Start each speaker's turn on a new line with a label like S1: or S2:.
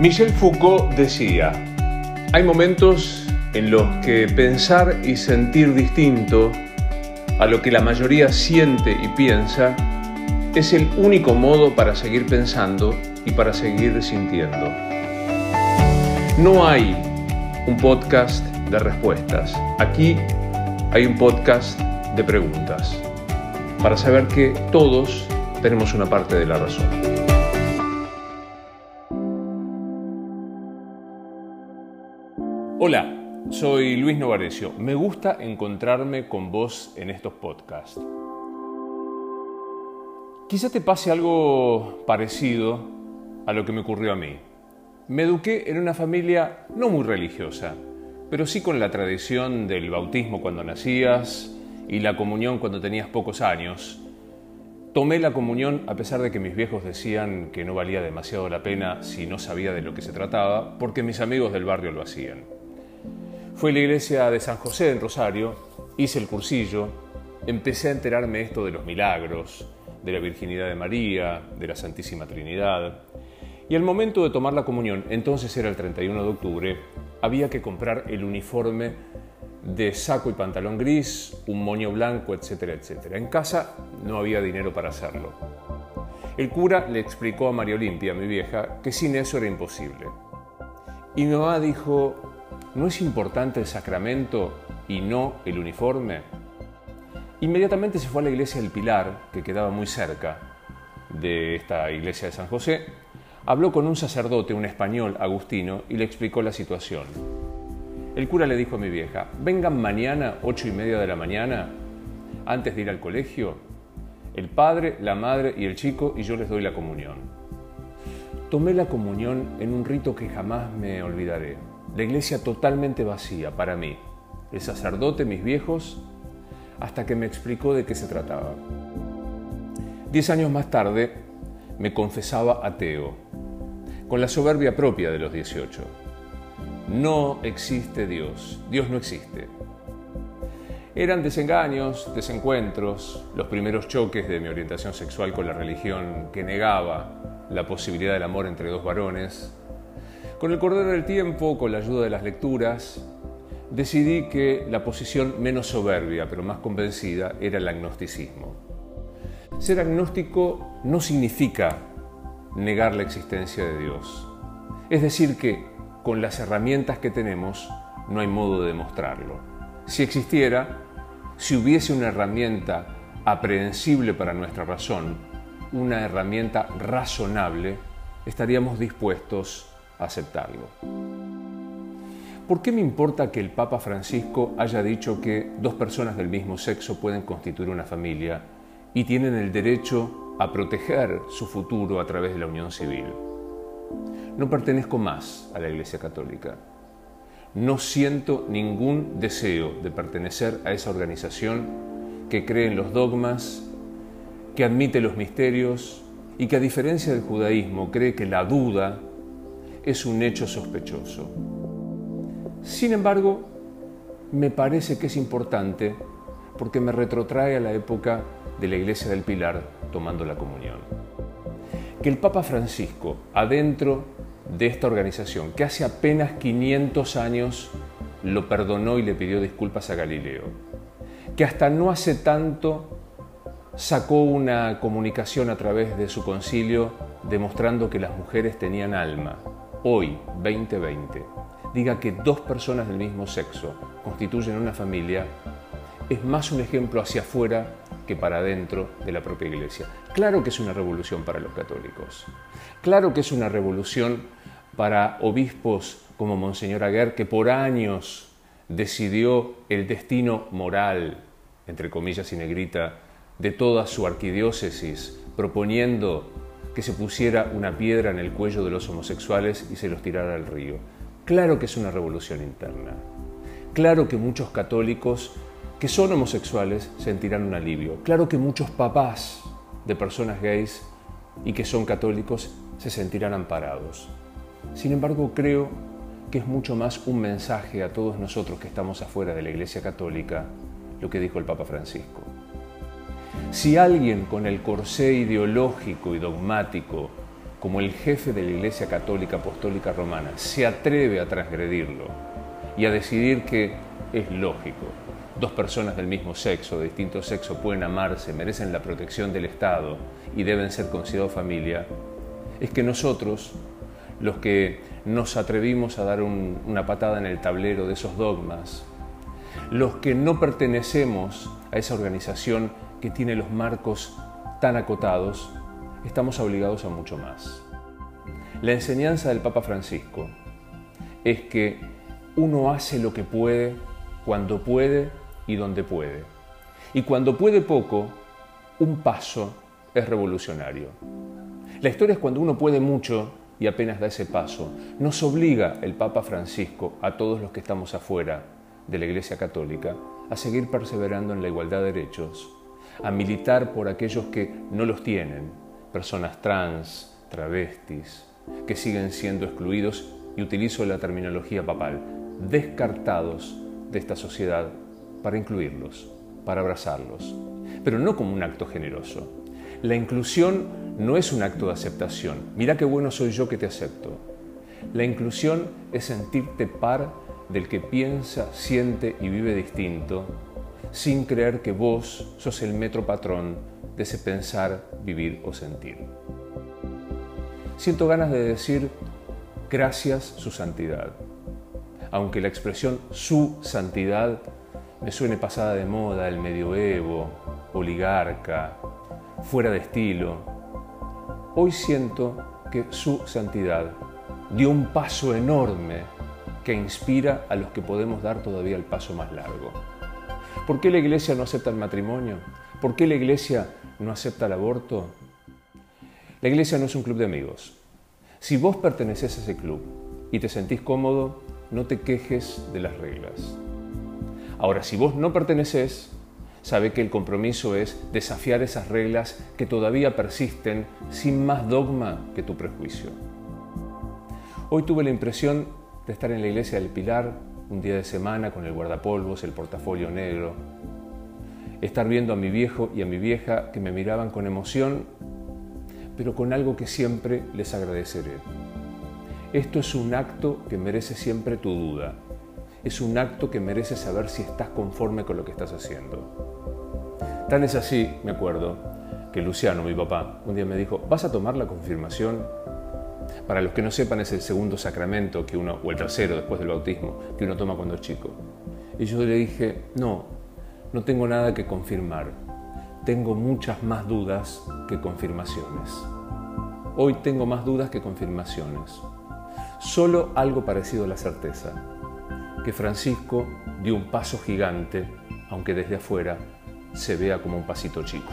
S1: Michel Foucault decía, hay momentos en los que pensar y sentir distinto a lo que la mayoría siente y piensa es el único modo para seguir pensando y para seguir sintiendo. No hay un podcast de respuestas. Aquí hay un podcast de preguntas para saber que todos tenemos una parte de la razón. Hola, soy Luis Novarecio. Me gusta encontrarme con vos en estos podcasts. Quizá te pase algo parecido a lo que me ocurrió a mí. Me eduqué en una familia no muy religiosa, pero sí con la tradición del bautismo cuando nacías y la comunión cuando tenías pocos años. Tomé la comunión a pesar de que mis viejos decían que no valía demasiado la pena si no sabía de lo que se trataba, porque mis amigos del barrio lo hacían. Fue la iglesia de San José en Rosario, hice el cursillo, empecé a enterarme esto de los milagros, de la virginidad de María, de la Santísima Trinidad. Y al momento de tomar la comunión, entonces era el 31 de octubre, había que comprar el uniforme de saco y pantalón gris, un moño blanco, etcétera, etcétera. En casa no había dinero para hacerlo. El cura le explicó a María Olimpia, mi vieja, que sin eso era imposible. Y mi mamá dijo, ¿no es importante el sacramento y no el uniforme? Inmediatamente se fue a la iglesia del Pilar, que quedaba muy cerca de esta iglesia de San José, habló con un sacerdote, un español, Agustino, y le explicó la situación. El cura le dijo a mi vieja, vengan mañana, ocho y media de la mañana, antes de ir al colegio, el padre, la madre y el chico, y yo les doy la comunión. Tomé la comunión en un rito que jamás me olvidaré. La iglesia totalmente vacía para mí, el sacerdote, mis viejos, hasta que me explicó de qué se trataba. Diez años más tarde me confesaba ateo, con la soberbia propia de los 18. No existe Dios, Dios no existe. Eran desengaños, desencuentros, los primeros choques de mi orientación sexual con la religión que negaba la posibilidad del amor entre dos varones. Con el correr del tiempo, con la ayuda de las lecturas, decidí que la posición menos soberbia, pero más convencida, era el agnosticismo. Ser agnóstico no significa negar la existencia de Dios. Es decir, que con las herramientas que tenemos no hay modo de demostrarlo. Si existiera, si hubiese una herramienta aprehensible para nuestra razón, una herramienta razonable, estaríamos dispuestos aceptarlo. ¿Por qué me importa que el Papa Francisco haya dicho que dos personas del mismo sexo pueden constituir una familia y tienen el derecho a proteger su futuro a través de la unión civil? No pertenezco más a la Iglesia Católica. No siento ningún deseo de pertenecer a esa organización que cree en los dogmas, que admite los misterios y que a diferencia del judaísmo cree que la duda es un hecho sospechoso. Sin embargo, me parece que es importante porque me retrotrae a la época de la Iglesia del Pilar tomando la comunión. Que el Papa Francisco, adentro de esta organización, que hace apenas 500 años lo perdonó y le pidió disculpas a Galileo, que hasta no hace tanto sacó una comunicación a través de su concilio demostrando que las mujeres tenían alma, hoy, 2020, diga que dos personas del mismo sexo constituyen una familia, es más un ejemplo hacia afuera que para adentro de la propia iglesia. Claro que es una revolución para los católicos. Claro que es una revolución para obispos como Monseñor Aguer, que por años decidió el destino moral, entre comillas y negrita, de toda su arquidiócesis, proponiendo que se pusiera una piedra en el cuello de los homosexuales y se los tirara al río. Claro que es una revolución interna. Claro que muchos católicos que son homosexuales sentirán un alivio. Claro que muchos papás de personas gays y que son católicos se sentirán amparados. Sin embargo, creo que es mucho más un mensaje a todos nosotros que estamos afuera de la Iglesia Católica lo que dijo el Papa Francisco. Si alguien con el corsé ideológico y dogmático como el jefe de la Iglesia Católica Apostólica Romana se atreve a transgredirlo y a decidir que es lógico, dos personas del mismo sexo, de distinto sexo, pueden amarse, merecen la protección del Estado y deben ser considerados familia, es que nosotros, los que nos atrevimos a dar una patada en el tablero de esos dogmas, los que no pertenecemos a esa organización que tiene los marcos tan acotados, estamos obligados a mucho más. La enseñanza del Papa Francisco es que uno hace lo que puede, cuando puede y donde puede. Y cuando puede poco, un paso es revolucionario. La historia es cuando uno puede mucho y apenas da ese paso. Nos obliga el Papa Francisco a todos los que estamos afuera de la Iglesia Católica a seguir perseverando en la igualdad de derechos, a militar por aquellos que no los tienen, personas trans, travestis, que siguen siendo excluidos, y utilizo la terminología papal, descartados de esta sociedad para incluirlos, para abrazarlos, pero no como un acto generoso. La inclusión no es un acto de aceptación. Mira qué bueno soy yo que te acepto. La inclusión es sentirte par del que piensa, siente y vive distinto, sin creer que vos sos el metro patrón de ese pensar, vivir o sentir. Siento ganas de decir gracias su santidad, aunque la expresión su santidad me suene pasada de moda, el medioevo, oligarca, fuera de estilo. Hoy siento que su santidad dio un paso enorme que inspira a los que podemos dar todavía el paso más largo. ¿Por qué la iglesia no acepta el matrimonio? ¿Por qué la iglesia no acepta el aborto? La iglesia no es un club de amigos. Si vos perteneces a ese club y te sentís cómodo, no te quejes de las reglas. Ahora, si vos no perteneces, sabe que el compromiso es desafiar esas reglas que todavía persisten sin más dogma que tu prejuicio. Hoy tuve la impresión de estar en la iglesia del Pilar un día de semana con el guardapolvos, el portafolio negro, estar viendo a mi viejo y a mi vieja que me miraban con emoción, pero con algo que siempre les agradeceré. Esto es un acto que merece siempre tu duda. Es un acto que merece saber si estás conforme con lo que estás haciendo. Tan es así, me acuerdo, que Luciano, mi papá, un día me dijo, ¿vas a tomar la confirmación? Para los que no sepan, es el segundo sacramento que uno, o el tercero después del bautismo, que uno toma cuando es chico. Y yo le dije, no, no tengo nada que confirmar. Tengo muchas más dudas que confirmaciones. Hoy tengo más dudas que confirmaciones. Solo algo parecido a la certeza, que Francisco dio un paso gigante, aunque desde afuera se vea como un pasito chico.